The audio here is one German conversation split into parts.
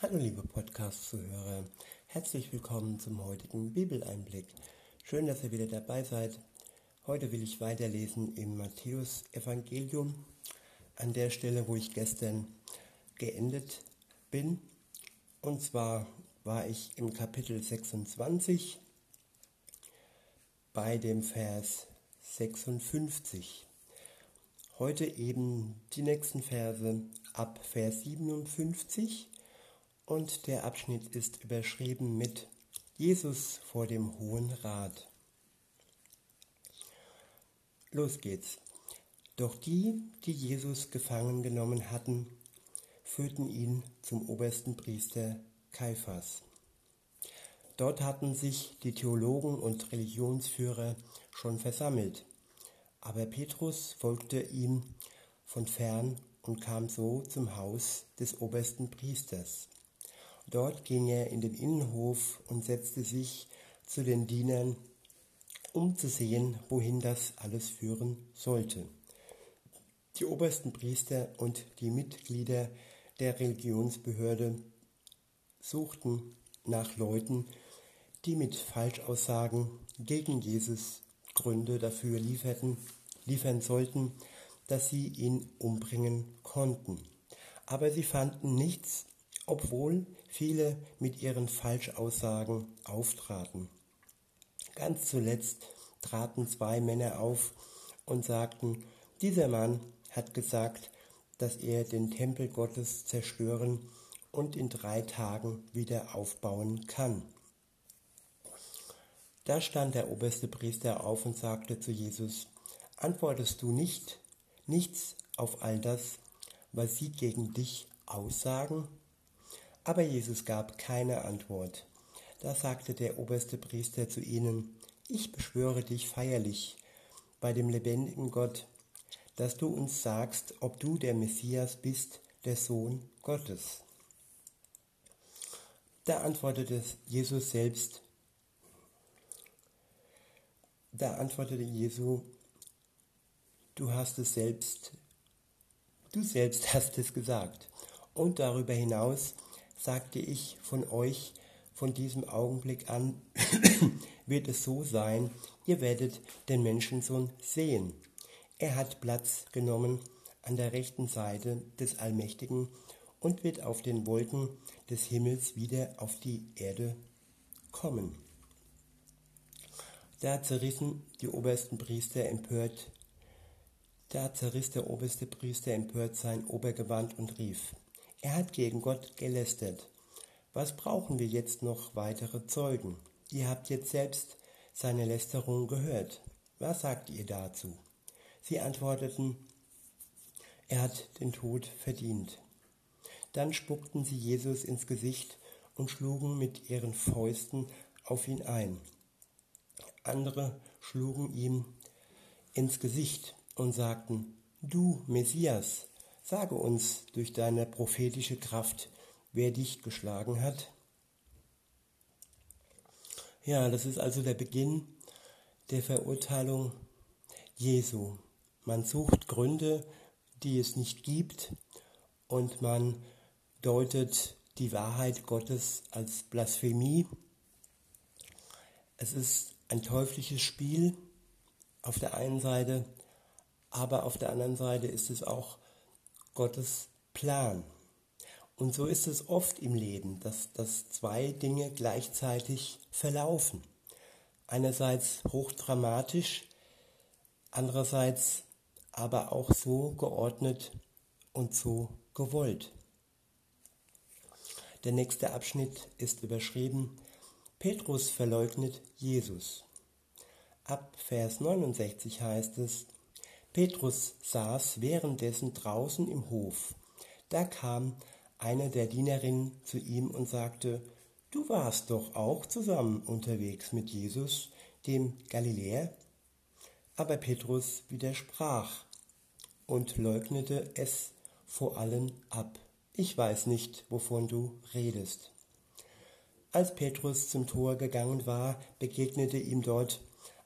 Hallo liebe Podcast-Zuhörer, herzlich willkommen zum heutigen Bibeleinblick. Schön, dass ihr wieder dabei seid. Heute will ich weiterlesen im Matthäus-Evangelium, an der Stelle, wo ich gestern geendet bin. Und zwar war ich im Kapitel 26 bei dem Vers 56. Heute eben die nächsten Verse ab Vers 57 und der Abschnitt ist überschrieben mit Jesus vor dem Hohen Rat. Los geht's. Doch die, die Jesus gefangen genommen hatten, führten ihn zum obersten Priester Kaiphas. Dort hatten sich die Theologen und Religionsführer schon versammelt, aber Petrus folgte ihm von fern und kam so zum Haus des obersten Priesters. Dort ging er in den Innenhof und setzte sich zu den Dienern, um zu sehen, wohin das alles führen sollte. Die obersten Priester und die Mitglieder der Religionsbehörde suchten nach Leuten, die mit Falschaussagen gegen Jesus Gründe dafür lieferten, liefern sollten, dass sie ihn umbringen konnten. Aber sie fanden nichts, obwohl viele mit ihren Falschaussagen auftraten. Ganz zuletzt traten zwei Männer auf und sagten, dieser Mann hat gesagt, dass er den Tempel Gottes zerstören und in drei Tagen wieder aufbauen kann. Da stand der oberste Priester auf und sagte zu Jesus, antwortest du nicht, nichts auf all das, was sie gegen dich aussagen? Aber Jesus gab keine Antwort. Da sagte der oberste Priester zu ihnen, ich beschwöre dich feierlich bei dem lebendigen Gott, dass du uns sagst, ob du der Messias bist, der Sohn Gottes. Da antwortete Jesus selbst, da antwortete Jesu, du hast es selbst, du selbst hast es gesagt. Und darüber hinaus sagte ich von euch, von diesem Augenblick an wird es so sein, ihr werdet den Menschensohn sehen. Er hat Platz genommen an der rechten Seite des Allmächtigen und wird auf den Wolken des Himmels wieder auf die Erde kommen. Da zerrissen die obersten Priester empört, da zerriss der oberste Priester empört sein Obergewand und rief, er hat gegen Gott gelästert. Was brauchen wir jetzt noch weitere Zeugen? Ihr habt jetzt selbst seine Lästerung gehört. Was sagt ihr dazu? Sie antworteten, er hat den Tod verdient. Dann spuckten sie Jesus ins Gesicht und schlugen mit ihren Fäusten auf ihn ein. Andere schlugen ihm ins Gesicht und sagten, du Messias, Sage uns durch deine prophetische Kraft, wer dich geschlagen hat. Ja, das ist also der Beginn der Verurteilung Jesu. Man sucht Gründe, die es nicht gibt und man deutet die Wahrheit Gottes als Blasphemie. Es ist ein teuflisches Spiel auf der einen Seite, aber auf der anderen Seite ist es auch Gottes Plan. Und so ist es oft im Leben, dass, dass zwei Dinge gleichzeitig verlaufen. Einerseits hochdramatisch, andererseits aber auch so geordnet und so gewollt. Der nächste Abschnitt ist überschrieben, Petrus verleugnet Jesus. Ab Vers 69 heißt es, Petrus saß währenddessen draußen im Hof. Da kam eine der Dienerinnen zu ihm und sagte, Du warst doch auch zusammen unterwegs mit Jesus, dem Galiläer? Aber Petrus widersprach und leugnete es vor allen ab. Ich weiß nicht, wovon du redest. Als Petrus zum Tor gegangen war, begegnete ihm dort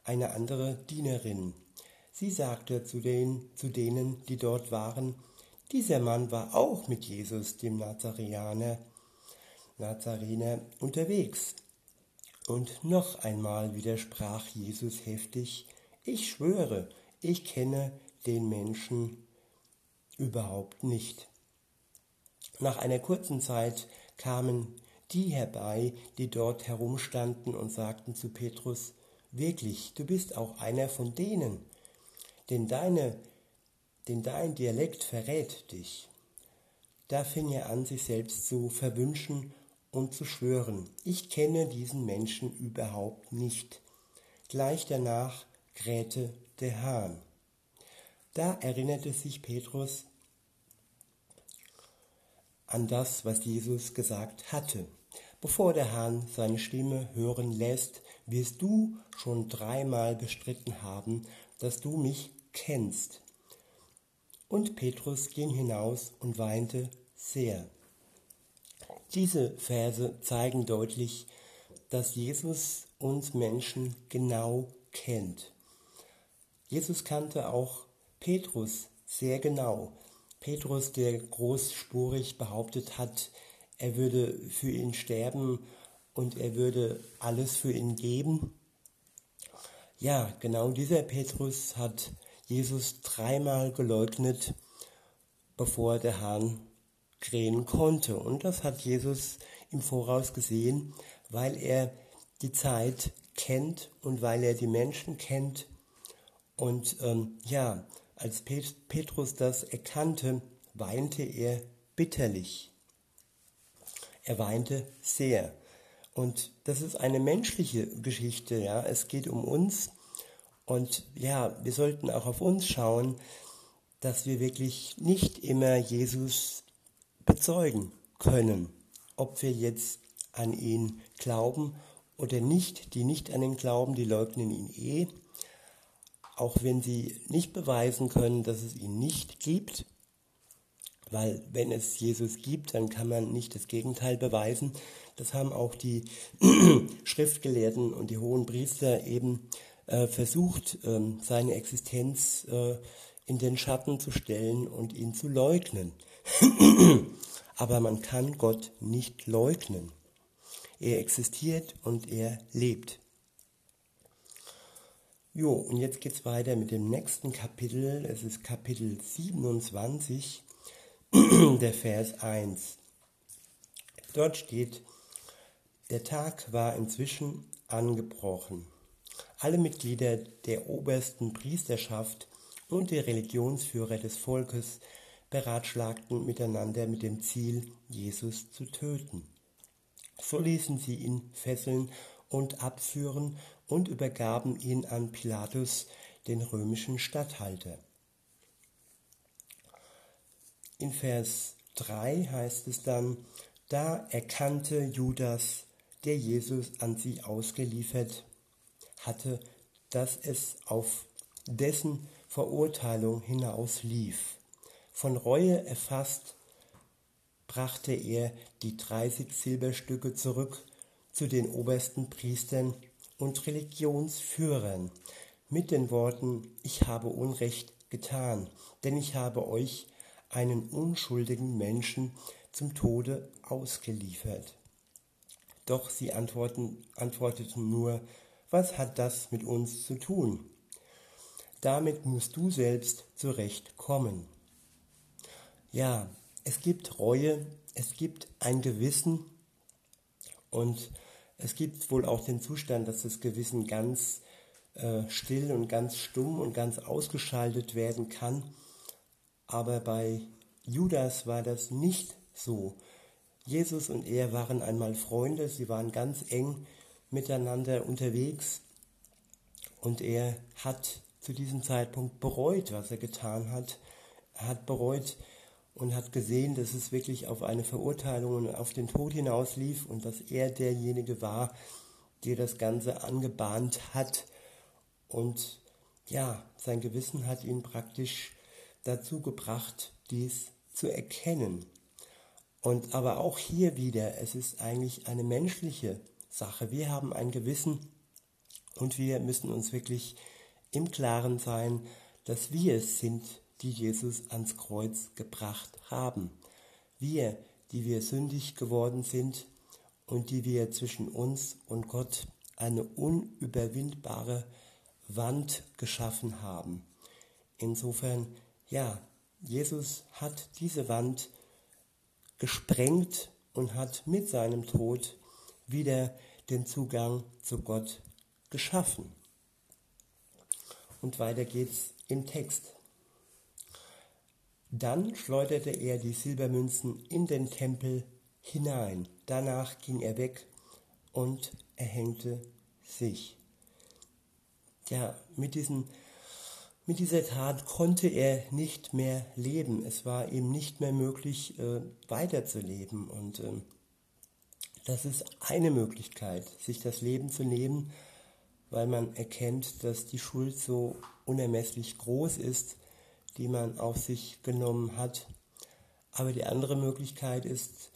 eine andere Dienerin, Sie sagte zu, den, zu denen, die dort waren, dieser Mann war auch mit Jesus, dem Nazareaner, Nazarener unterwegs. Und noch einmal widersprach Jesus heftig, ich schwöre, ich kenne den Menschen überhaupt nicht. Nach einer kurzen Zeit kamen die herbei, die dort herumstanden und sagten zu Petrus, wirklich, du bist auch einer von denen, denn, deine, denn dein Dialekt verrät dich. Da fing er an, sich selbst zu verwünschen und zu schwören, ich kenne diesen Menschen überhaupt nicht. Gleich danach krähte der Hahn. Da erinnerte sich Petrus an das, was Jesus gesagt hatte. Bevor der Hahn seine Stimme hören lässt, wirst du schon dreimal bestritten haben, dass du mich kennst. Und Petrus ging hinaus und weinte sehr. Diese Verse zeigen deutlich, dass Jesus uns Menschen genau kennt. Jesus kannte auch Petrus sehr genau. Petrus, der großspurig behauptet hat, er würde für ihn sterben und er würde alles für ihn geben. Ja, genau dieser Petrus hat Jesus dreimal geleugnet, bevor der Hahn krähen konnte. Und das hat Jesus im Voraus gesehen, weil er die Zeit kennt und weil er die Menschen kennt. Und ähm, ja, als Petrus das erkannte, weinte er bitterlich. Er weinte sehr. Und das ist eine menschliche Geschichte, ja. Es geht um uns. Und ja, wir sollten auch auf uns schauen, dass wir wirklich nicht immer Jesus bezeugen können, ob wir jetzt an ihn glauben oder nicht. Die nicht an ihn glauben, die leugnen ihn eh. Auch wenn sie nicht beweisen können, dass es ihn nicht gibt, weil wenn es Jesus gibt, dann kann man nicht das Gegenteil beweisen. Das haben auch die Schriftgelehrten und die hohen Priester eben äh, versucht, ähm, seine Existenz äh, in den Schatten zu stellen und ihn zu leugnen. Aber man kann Gott nicht leugnen. Er existiert und er lebt. Jo, und jetzt geht es weiter mit dem nächsten Kapitel. Es ist Kapitel 27, der Vers 1. Dort steht, der Tag war inzwischen angebrochen. Alle Mitglieder der obersten Priesterschaft und die Religionsführer des Volkes beratschlagten miteinander mit dem Ziel, Jesus zu töten. So ließen sie ihn fesseln und abführen und übergaben ihn an Pilatus, den römischen Statthalter. In Vers 3 heißt es dann, da erkannte Judas, der Jesus an sie ausgeliefert hatte, dass es auf dessen Verurteilung hinaus lief. Von Reue erfasst, brachte er die 30 Silberstücke zurück zu den obersten Priestern und Religionsführern mit den Worten, ich habe Unrecht getan, denn ich habe euch einen unschuldigen Menschen zum Tode ausgeliefert. Doch sie antworten, antworteten nur, was hat das mit uns zu tun? Damit musst du selbst zurechtkommen. Ja, es gibt Reue, es gibt ein Gewissen und es gibt wohl auch den Zustand, dass das Gewissen ganz äh, still und ganz stumm und ganz ausgeschaltet werden kann. Aber bei Judas war das nicht so. Jesus und er waren einmal Freunde, sie waren ganz eng miteinander unterwegs und er hat zu diesem Zeitpunkt bereut, was er getan hat. Er hat bereut, und hat gesehen, dass es wirklich auf eine Verurteilung und auf den Tod hinauslief und dass er derjenige war, der das Ganze angebahnt hat. Und ja, sein Gewissen hat ihn praktisch dazu gebracht, dies zu erkennen. Und aber auch hier wieder, es ist eigentlich eine menschliche Sache. Wir haben ein Gewissen und wir müssen uns wirklich im Klaren sein, dass wir es sind, die Jesus ans Kreuz gebracht haben. Wir, die wir sündig geworden sind, und die wir zwischen uns und Gott eine unüberwindbare Wand geschaffen haben. Insofern, ja, Jesus hat diese Wand gesprengt und hat mit seinem Tod wieder den Zugang zu Gott geschaffen. Und weiter geht's im Text. Dann schleuderte er die Silbermünzen in den Tempel hinein. Danach ging er weg und erhängte sich. Ja, mit, diesen, mit dieser Tat konnte er nicht mehr leben. Es war ihm nicht mehr möglich, äh, weiterzuleben. Und äh, das ist eine Möglichkeit, sich das Leben zu nehmen, weil man erkennt, dass die Schuld so unermesslich groß ist, die man auf sich genommen hat. Aber die andere Möglichkeit ist,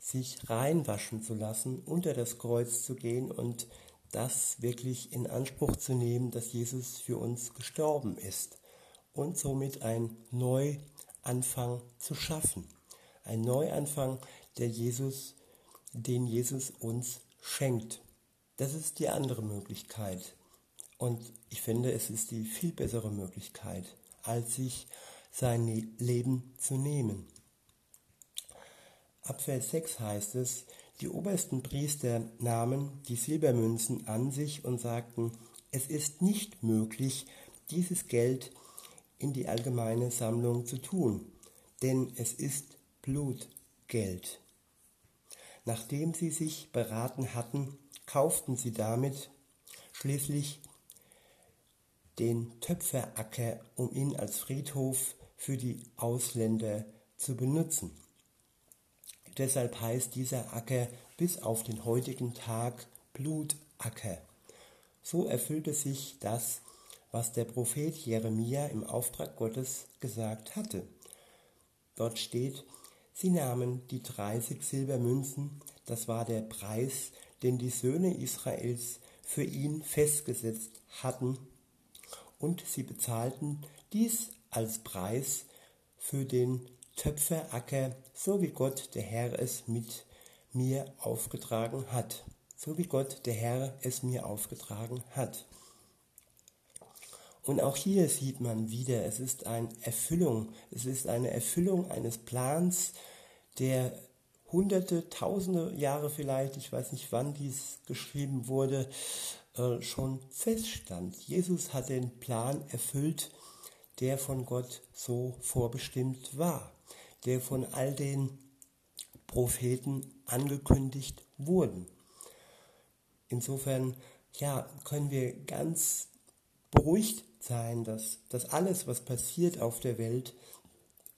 sich reinwaschen zu lassen, unter das Kreuz zu gehen und das wirklich in Anspruch zu nehmen, dass Jesus für uns gestorben ist und somit ein Neuanfang zu schaffen. Ein Neuanfang, der Jesus, den Jesus uns schenkt. Das ist die andere Möglichkeit. Und ich finde, es ist die viel bessere Möglichkeit, als sich sein Leben zu nehmen. Ab Vers 6 heißt es, die obersten Priester nahmen die Silbermünzen an sich und sagten, es ist nicht möglich, dieses Geld in die allgemeine Sammlung zu tun, denn es ist Blutgeld. Nachdem sie sich beraten hatten, kauften sie damit schließlich den Töpferacker, um ihn als Friedhof für die Ausländer zu benutzen. Deshalb heißt dieser Acker bis auf den heutigen Tag Blutacker. So erfüllte sich das, was der Prophet Jeremia im Auftrag Gottes gesagt hatte. Dort steht, sie nahmen die 30 Silbermünzen, das war der Preis, den die Söhne Israels für ihn festgesetzt hatten, und sie bezahlten dies als Preis für den Töpferacker, so wie Gott der Herr es mit mir aufgetragen hat. So wie Gott der Herr es mir aufgetragen hat. Und auch hier sieht man wieder, es ist eine Erfüllung, es ist eine Erfüllung eines Plans, der hunderte, tausende Jahre vielleicht, ich weiß nicht wann dies geschrieben wurde, äh, schon feststand. Jesus hat den Plan erfüllt, der von Gott so vorbestimmt war der von all den Propheten angekündigt wurden. Insofern, ja, können wir ganz beruhigt sein, dass, dass alles, was passiert auf der Welt,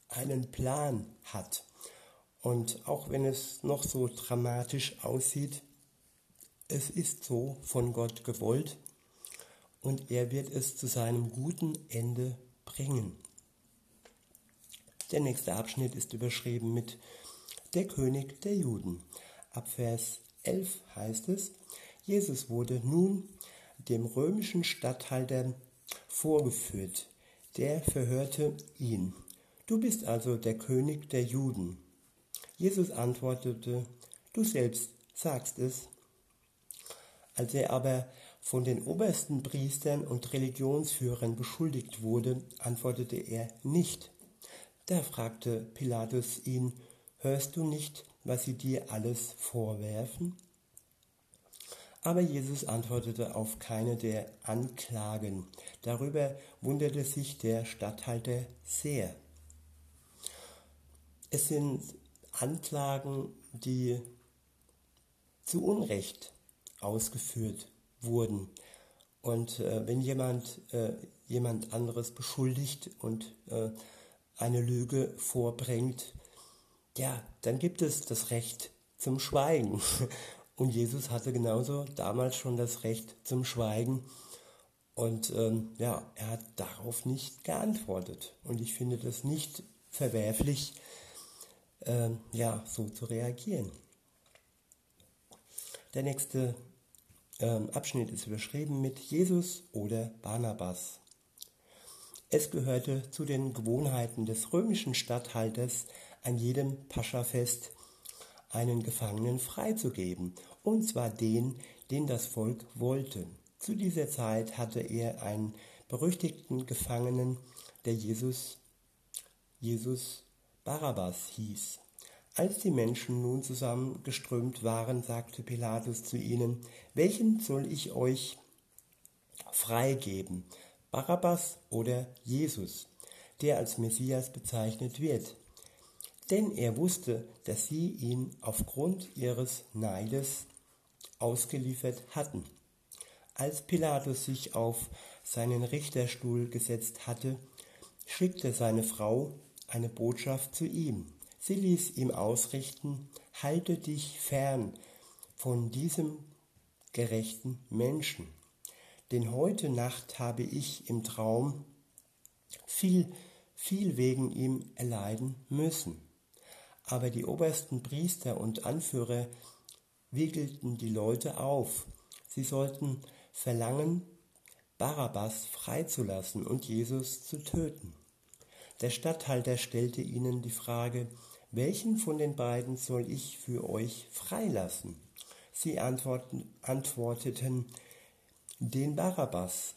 einen Plan hat. Und auch wenn es noch so dramatisch aussieht, es ist so von Gott gewollt und er wird es zu seinem guten Ende bringen. Der nächste Abschnitt ist überschrieben mit Der König der Juden. Ab Vers 11 heißt es, Jesus wurde nun dem römischen Statthalter vorgeführt. Der verhörte ihn. Du bist also der König der Juden. Jesus antwortete, du selbst sagst es. Als er aber von den obersten Priestern und Religionsführern beschuldigt wurde, antwortete er nicht. Da fragte Pilatus ihn, hörst du nicht, was sie dir alles vorwerfen? Aber Jesus antwortete auf keine der Anklagen. Darüber wunderte sich der Statthalter sehr. Es sind Anklagen, die zu Unrecht ausgeführt wurden. Und äh, wenn jemand äh, jemand anderes beschuldigt und äh, eine Lüge vorbringt, ja, dann gibt es das Recht zum Schweigen. Und Jesus hatte genauso damals schon das Recht zum Schweigen. Und ähm, ja, er hat darauf nicht geantwortet. Und ich finde das nicht verwerflich, ähm, ja, so zu reagieren. Der nächste ähm, Abschnitt ist überschrieben mit Jesus oder Barnabas. Es gehörte zu den Gewohnheiten des römischen Statthalters an jedem Paschafest einen Gefangenen freizugeben, und zwar den, den das Volk wollte. Zu dieser Zeit hatte er einen berüchtigten Gefangenen, der Jesus, Jesus Barabbas hieß. Als die Menschen nun zusammengeströmt waren, sagte Pilatus zu ihnen, welchen soll ich euch freigeben, Barabbas oder Jesus, der als Messias bezeichnet wird? Denn er wusste, dass sie ihn aufgrund ihres Neides ausgeliefert hatten. Als Pilatus sich auf seinen Richterstuhl gesetzt hatte, schickte seine Frau eine Botschaft zu ihm. Sie ließ ihm ausrichten, halte dich fern von diesem gerechten Menschen. Denn heute Nacht habe ich im Traum viel, viel wegen ihm erleiden müssen. Aber die obersten Priester und Anführer wiegelten die Leute auf. Sie sollten verlangen, Barabbas freizulassen und Jesus zu töten. Der Statthalter stellte ihnen die Frage, welchen von den beiden soll ich für euch freilassen? Sie antworteten, den Barabbas.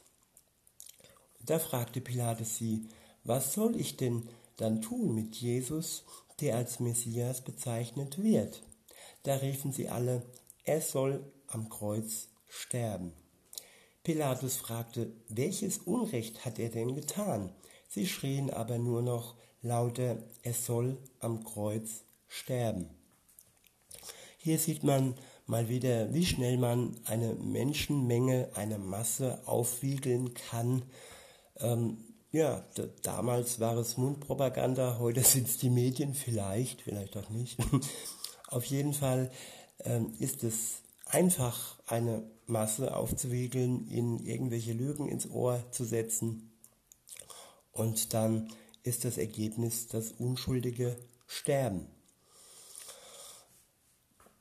Da fragte Pilatus sie, was soll ich denn dann tun mit Jesus, der als Messias bezeichnet wird? Da riefen sie alle, er soll am Kreuz sterben. Pilatus fragte, welches Unrecht hat er denn getan? Sie schrien aber nur noch, lauter, es soll am Kreuz sterben. Hier sieht man mal wieder, wie schnell man eine Menschenmenge, eine Masse aufwiegeln kann. Ähm, ja, damals war es Mundpropaganda, heute sind es die Medien, vielleicht, vielleicht auch nicht. Auf jeden Fall ähm, ist es einfach, eine Masse aufzuwiegeln, ihnen irgendwelche Lügen ins Ohr zu setzen und dann ist das Ergebnis das unschuldige Sterben.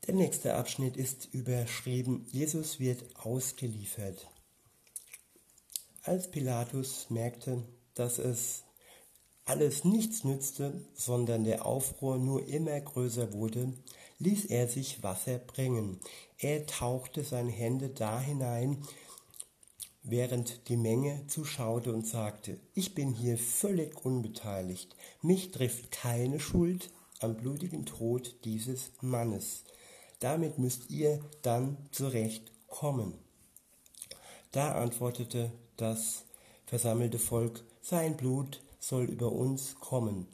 Der nächste Abschnitt ist überschrieben, Jesus wird ausgeliefert. Als Pilatus merkte, dass es alles nichts nützte, sondern der Aufruhr nur immer größer wurde, ließ er sich Wasser bringen. Er tauchte seine Hände da hinein, während die Menge zuschaute und sagte, ich bin hier völlig unbeteiligt, mich trifft keine Schuld am blutigen Tod dieses Mannes. Damit müsst ihr dann zurechtkommen. Da antwortete das versammelte Volk, sein Blut soll über uns kommen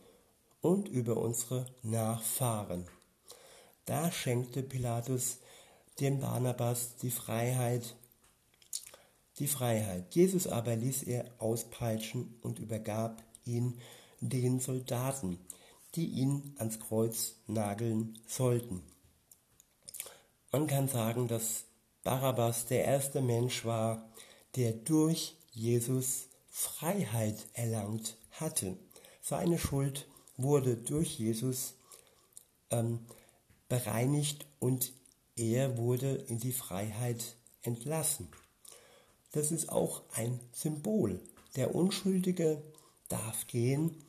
und über unsere Nachfahren. Da schenkte Pilatus dem Barnabas die Freiheit, die Freiheit. Jesus aber ließ er auspeitschen und übergab ihn den Soldaten, die ihn ans Kreuz nageln sollten. Man kann sagen, dass Barabbas der erste Mensch war, der durch Jesus Freiheit erlangt hatte. Seine Schuld wurde durch Jesus ähm, bereinigt und er wurde in die Freiheit entlassen. Das ist auch ein Symbol. Der Unschuldige darf gehen,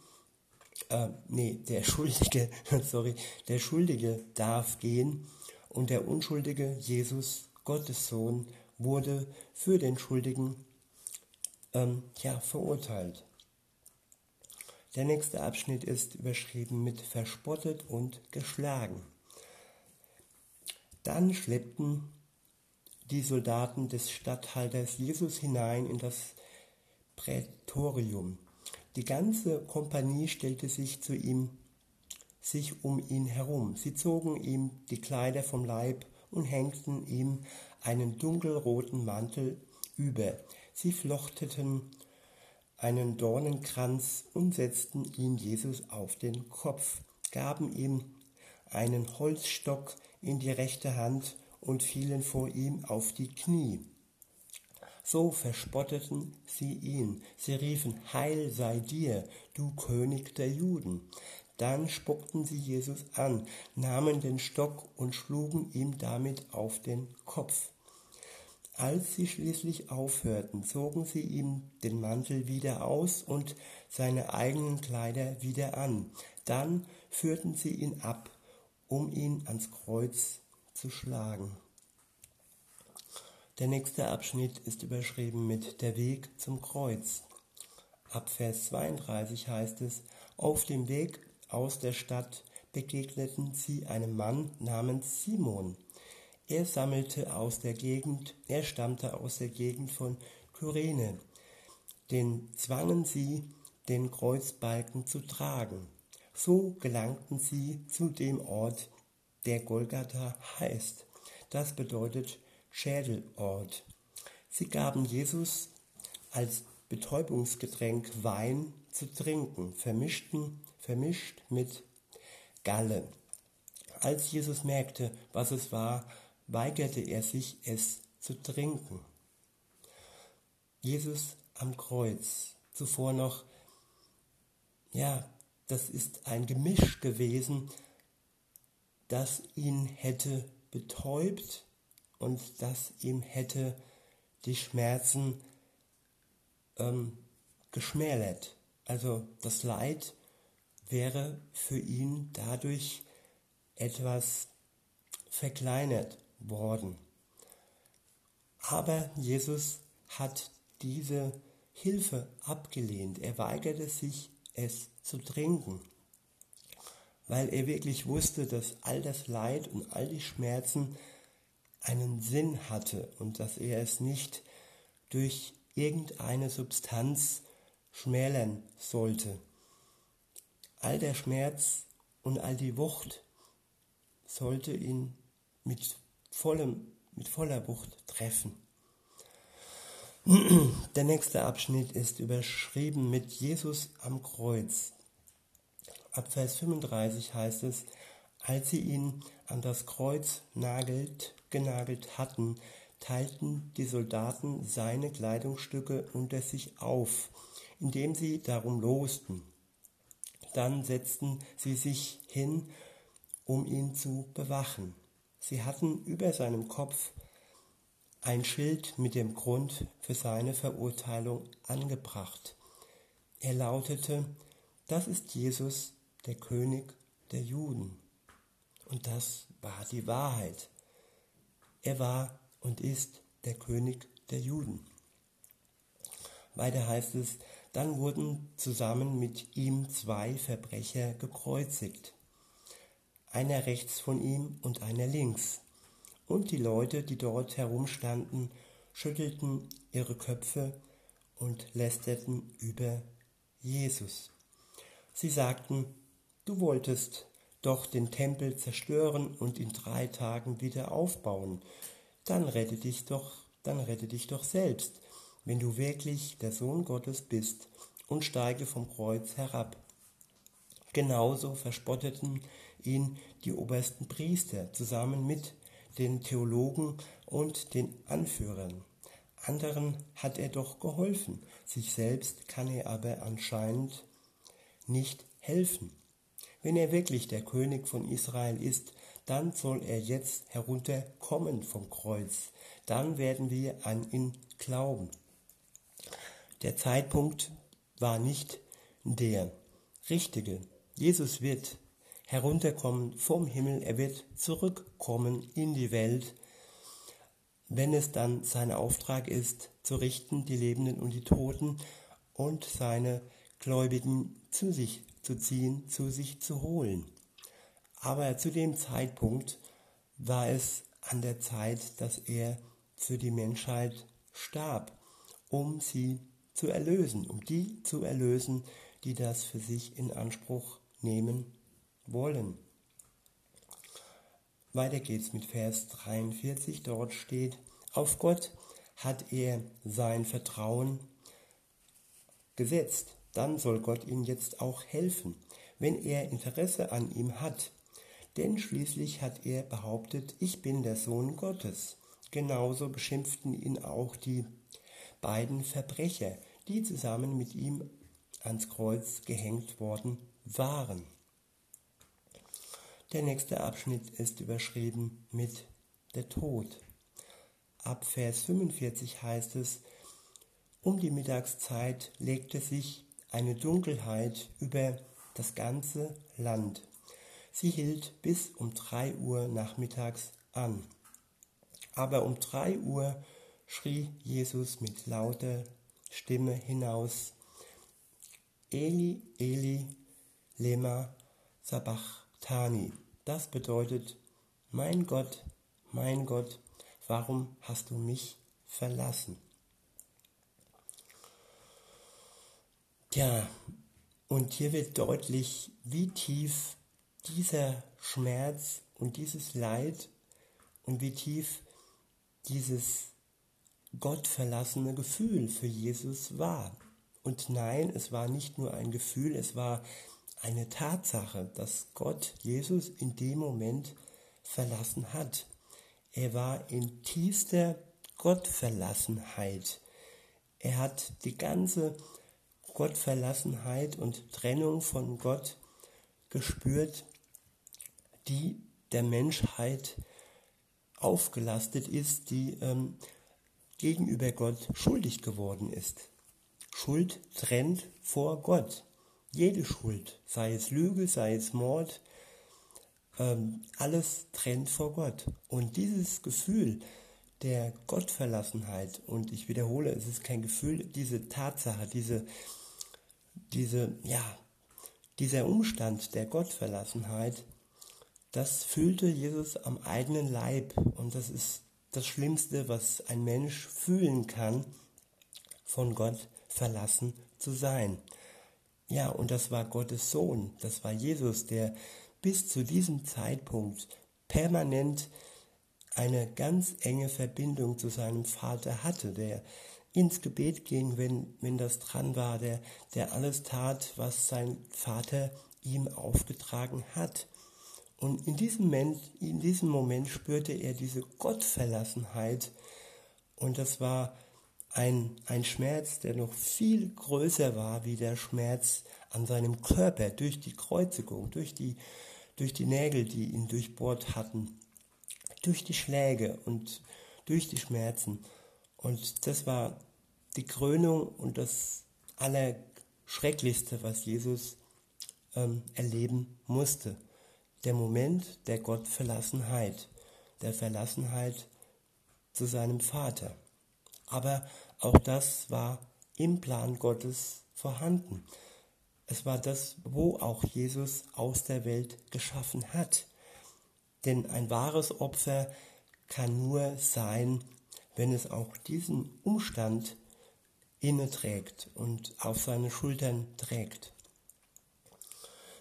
äh, nee, der Schuldige, sorry, der Schuldige darf gehen und der Unschuldige Jesus, Gottes Sohn, wurde für den Schuldigen ähm, ja, verurteilt. Der nächste Abschnitt ist überschrieben mit verspottet und geschlagen. Dann schleppten die Soldaten des Statthalters Jesus hinein in das Prätorium. Die ganze Kompanie stellte sich zu ihm, sich um ihn herum. Sie zogen ihm die Kleider vom Leib und hängten ihm einen dunkelroten Mantel über. Sie flochteten einen Dornenkranz und setzten ihn Jesus auf den Kopf, gaben ihm einen Holzstock in die rechte Hand und fielen vor ihm auf die Knie. So verspotteten sie ihn. Sie riefen, Heil sei dir, du König der Juden. Dann spuckten sie Jesus an, nahmen den Stock und schlugen ihm damit auf den Kopf. Als sie schließlich aufhörten, zogen sie ihm den Mantel wieder aus und seine eigenen Kleider wieder an. Dann führten sie ihn ab um ihn ans Kreuz zu schlagen. Der nächste Abschnitt ist überschrieben mit Der Weg zum Kreuz. Ab Vers 32 heißt es, auf dem Weg aus der Stadt begegneten sie einem Mann namens Simon. Er sammelte aus der Gegend, er stammte aus der Gegend von Kyrene. Den zwangen sie, den Kreuzbalken zu tragen. So gelangten sie zu dem Ort, der Golgatha heißt. Das bedeutet Schädelort. Sie gaben Jesus als Betäubungsgetränk Wein zu trinken, vermischten, vermischt mit Galle. Als Jesus merkte, was es war, weigerte er sich, es zu trinken. Jesus am Kreuz, zuvor noch, ja, das ist ein Gemisch gewesen, das ihn hätte betäubt und das ihm hätte die Schmerzen ähm, geschmälert. Also das Leid wäre für ihn dadurch etwas verkleinert worden. Aber Jesus hat diese Hilfe abgelehnt. Er weigerte sich, es zu trinken, weil er wirklich wusste, dass all das Leid und all die Schmerzen einen Sinn hatte und dass er es nicht durch irgendeine Substanz schmälern sollte. All der Schmerz und all die Wucht sollte ihn mit, vollem, mit voller Wucht treffen. Der nächste Abschnitt ist überschrieben mit Jesus am Kreuz. Ab Vers 35 heißt es, als sie ihn an das Kreuz nagelt, genagelt hatten, teilten die Soldaten seine Kleidungsstücke unter sich auf, indem sie darum losten. Dann setzten sie sich hin, um ihn zu bewachen. Sie hatten über seinem Kopf ein Schild mit dem Grund für seine Verurteilung angebracht. Er lautete, das ist Jesus, der König der Juden. Und das war die Wahrheit. Er war und ist der König der Juden. Weiter heißt es, dann wurden zusammen mit ihm zwei Verbrecher gekreuzigt, einer rechts von ihm und einer links. Und die Leute, die dort herumstanden, schüttelten ihre Köpfe und lästerten über Jesus. Sie sagten, du wolltest doch den Tempel zerstören und in drei Tagen wieder aufbauen, dann rette dich doch, dann rette dich doch selbst, wenn du wirklich der Sohn Gottes bist, und steige vom Kreuz herab. Genauso verspotteten ihn die obersten Priester zusammen mit den Theologen und den Anführern. Anderen hat er doch geholfen, sich selbst kann er aber anscheinend nicht helfen. Wenn er wirklich der König von Israel ist, dann soll er jetzt herunterkommen vom Kreuz. Dann werden wir an ihn glauben. Der Zeitpunkt war nicht der richtige. Jesus wird herunterkommen vom Himmel, er wird zurückkommen in die Welt, wenn es dann sein Auftrag ist, zu richten die Lebenden und die Toten und seine Gläubigen zu sich zu ziehen, zu sich zu holen. Aber zu dem Zeitpunkt war es an der Zeit, dass er für die Menschheit starb, um sie zu erlösen, um die zu erlösen, die das für sich in Anspruch nehmen wollen. Weiter geht's mit Vers 43. Dort steht, auf Gott hat er sein Vertrauen gesetzt dann soll Gott ihm jetzt auch helfen, wenn er Interesse an ihm hat. Denn schließlich hat er behauptet, ich bin der Sohn Gottes. Genauso beschimpften ihn auch die beiden Verbrecher, die zusammen mit ihm ans Kreuz gehängt worden waren. Der nächste Abschnitt ist überschrieben mit der Tod. Ab Vers 45 heißt es, um die Mittagszeit legte sich eine Dunkelheit über das ganze Land. Sie hielt bis um drei Uhr nachmittags an. Aber um drei Uhr schrie Jesus mit lauter Stimme hinaus, Eli, Eli, lema sabachthani. Das bedeutet, mein Gott, mein Gott, warum hast du mich verlassen? Ja, und hier wird deutlich, wie tief dieser Schmerz und dieses Leid und wie tief dieses gottverlassene Gefühl für Jesus war. Und nein, es war nicht nur ein Gefühl, es war eine Tatsache, dass Gott Jesus in dem Moment verlassen hat. Er war in tiefster Gottverlassenheit. Er hat die ganze Gottverlassenheit und Trennung von Gott gespürt, die der Menschheit aufgelastet ist, die ähm, gegenüber Gott schuldig geworden ist. Schuld trennt vor Gott. Jede Schuld, sei es Lüge, sei es Mord, ähm, alles trennt vor Gott. Und dieses Gefühl der Gottverlassenheit, und ich wiederhole, es ist kein Gefühl, diese Tatsache, diese, diese, ja, dieser Umstand der Gottverlassenheit, das fühlte Jesus am eigenen Leib. Und das ist das Schlimmste, was ein Mensch fühlen kann, von Gott verlassen zu sein. Ja, und das war Gottes Sohn, das war Jesus, der bis zu diesem Zeitpunkt permanent eine ganz enge Verbindung zu seinem Vater hatte, der ins Gebet ging, wenn, wenn das dran war, der, der alles tat, was sein Vater ihm aufgetragen hat. Und in diesem Moment, in diesem Moment spürte er diese Gottverlassenheit und das war ein, ein Schmerz, der noch viel größer war wie der Schmerz an seinem Körper durch die Kreuzigung, durch die, durch die Nägel, die ihn durchbohrt hatten, durch die Schläge und durch die Schmerzen. Und das war die Krönung und das Allerschrecklichste, was Jesus ähm, erleben musste. Der Moment der Gottverlassenheit, der Verlassenheit zu seinem Vater. Aber auch das war im Plan Gottes vorhanden. Es war das, wo auch Jesus aus der Welt geschaffen hat. Denn ein wahres Opfer kann nur sein, wenn es auch diesen Umstand inne trägt und auf seine Schultern trägt.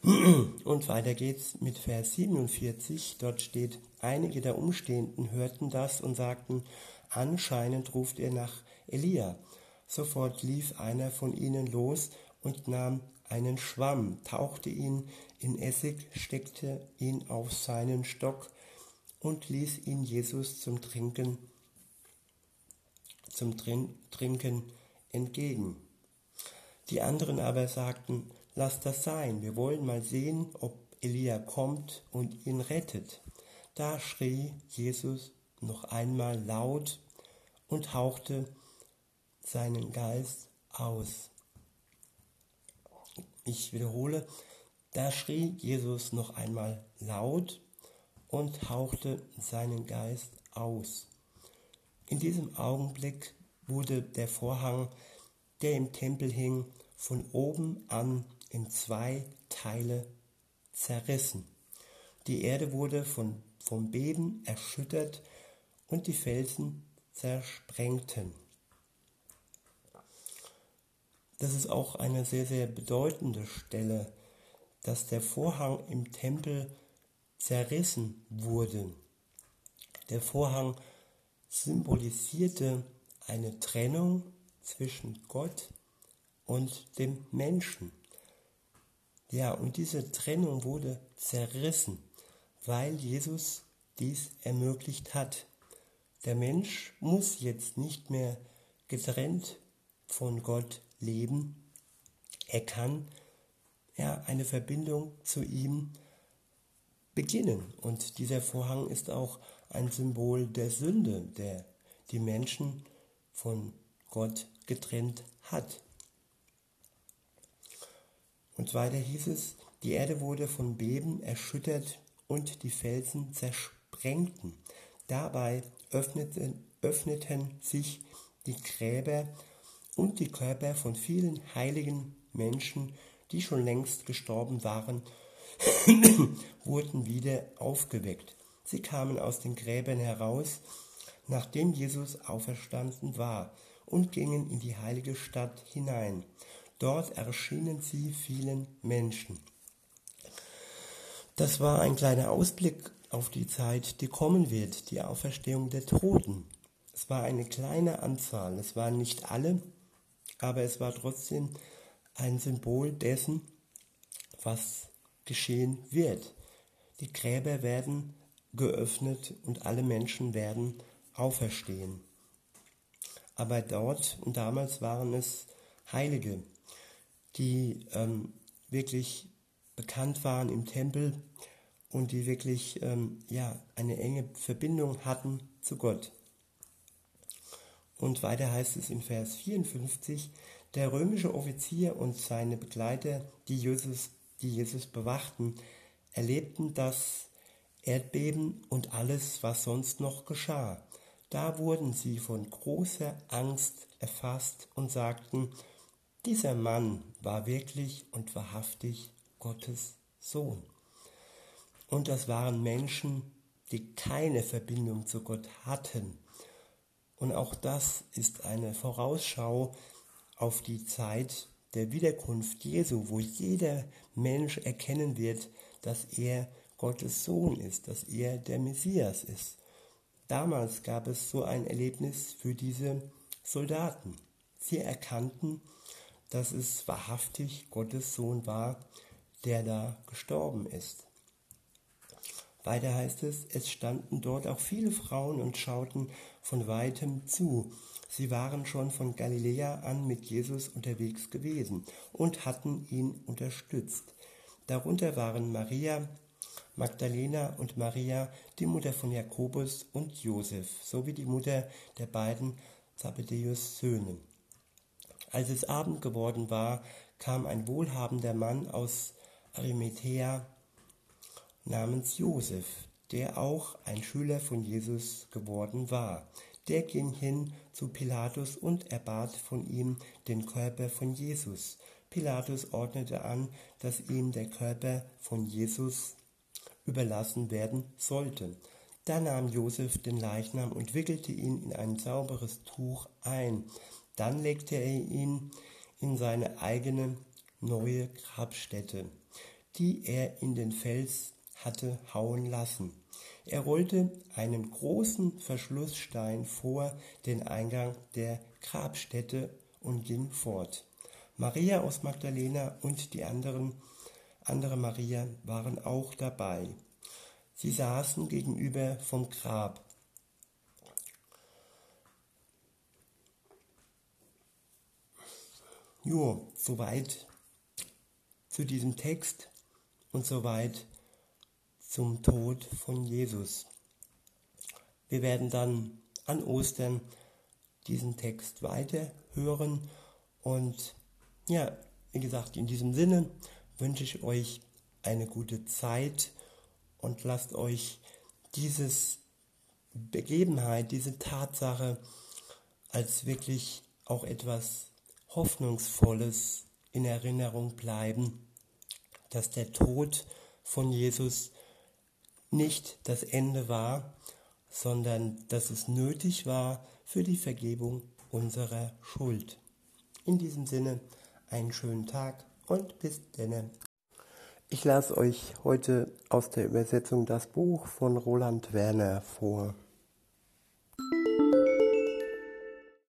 Und weiter geht's mit Vers 47. Dort steht, einige der Umstehenden hörten das und sagten, Anscheinend ruft er nach Elia. Sofort lief einer von ihnen los und nahm einen Schwamm, tauchte ihn in Essig, steckte ihn auf seinen Stock und ließ ihn Jesus zum Trinken, zum Trinken entgegen. Die anderen aber sagten, lass das sein, wir wollen mal sehen, ob Elia kommt und ihn rettet. Da schrie Jesus noch einmal laut und hauchte seinen Geist aus. Ich wiederhole, da schrie Jesus noch einmal laut und hauchte seinen Geist aus. In diesem Augenblick wurde der Vorhang, der im Tempel hing, von oben an in zwei Teile zerrissen. Die Erde wurde von, vom Beben erschüttert und die Felsen zersprengten. Das ist auch eine sehr, sehr bedeutende Stelle, dass der Vorhang im Tempel zerrissen wurde. Der Vorhang symbolisierte eine Trennung zwischen Gott und dem Menschen. Ja, und diese Trennung wurde zerrissen, weil Jesus dies ermöglicht hat. Der Mensch muss jetzt nicht mehr getrennt von Gott leben. Er kann ja eine Verbindung zu ihm beginnen. Und dieser Vorhang ist auch ein Symbol der Sünde, der die Menschen von Gott getrennt hat. Und weiter hieß es, Die Erde wurde von Beben erschüttert und die Felsen zersprengten. Dabei öffneten, öffneten sich die Gräber und die Körper von vielen heiligen Menschen, die schon längst gestorben waren, wurden wieder aufgeweckt. Sie kamen aus den Gräbern heraus, nachdem Jesus auferstanden war, und gingen in die heilige Stadt hinein. Dort erschienen sie vielen Menschen. Das war ein kleiner Ausblick auf die Zeit, die kommen wird, die Auferstehung der Toten. Es war eine kleine Anzahl, es waren nicht alle, aber es war trotzdem ein Symbol dessen, was geschehen wird. Die Gräber werden geöffnet und alle Menschen werden auferstehen. Aber dort und damals waren es Heilige, die ähm, wirklich bekannt waren im Tempel und die wirklich ähm, ja, eine enge Verbindung hatten zu Gott. Und weiter heißt es in Vers 54, der römische Offizier und seine Begleiter, die Jesus, die Jesus bewachten, erlebten das Erdbeben und alles, was sonst noch geschah. Da wurden sie von großer Angst erfasst und sagten, dieser Mann war wirklich und wahrhaftig Gottes Sohn. Und das waren Menschen, die keine Verbindung zu Gott hatten. Und auch das ist eine Vorausschau auf die Zeit der Wiederkunft Jesu, wo jeder Mensch erkennen wird, dass er Gottes Sohn ist, dass er der Messias ist. Damals gab es so ein Erlebnis für diese Soldaten. Sie erkannten, dass es wahrhaftig Gottes Sohn war, der da gestorben ist. Weiter heißt es, es standen dort auch viele Frauen und schauten von weitem zu. Sie waren schon von Galiläa an mit Jesus unterwegs gewesen und hatten ihn unterstützt. Darunter waren Maria Magdalena und Maria, die Mutter von Jakobus und Josef, sowie die Mutter der beiden Zebedeus Söhne. Als es Abend geworden war, kam ein wohlhabender Mann aus Arimathea namens Josef, der auch ein Schüler von Jesus geworden war. Der ging hin zu Pilatus und erbat von ihm den Körper von Jesus. Pilatus ordnete an, dass ihm der Körper von Jesus überlassen werden sollte. Da nahm Josef den Leichnam und wickelte ihn in ein sauberes Tuch ein. Dann legte er ihn in seine eigene neue Grabstätte, die er in den Fels hatte hauen lassen. Er rollte einen großen Verschlussstein vor den Eingang der Grabstätte und ging fort. Maria aus Magdalena und die anderen, andere Maria waren auch dabei. Sie saßen gegenüber vom Grab. Jo, soweit zu diesem Text und soweit zum Tod von Jesus. Wir werden dann an Ostern diesen Text weiter hören und ja, wie gesagt, in diesem Sinne wünsche ich euch eine gute Zeit und lasst euch dieses Begebenheit, diese Tatsache als wirklich auch etwas Hoffnungsvolles in Erinnerung bleiben, dass der Tod von Jesus nicht das Ende war, sondern dass es nötig war für die Vergebung unserer Schuld. In diesem Sinne einen schönen Tag und bis denne. Ich las euch heute aus der Übersetzung das Buch von Roland Werner vor.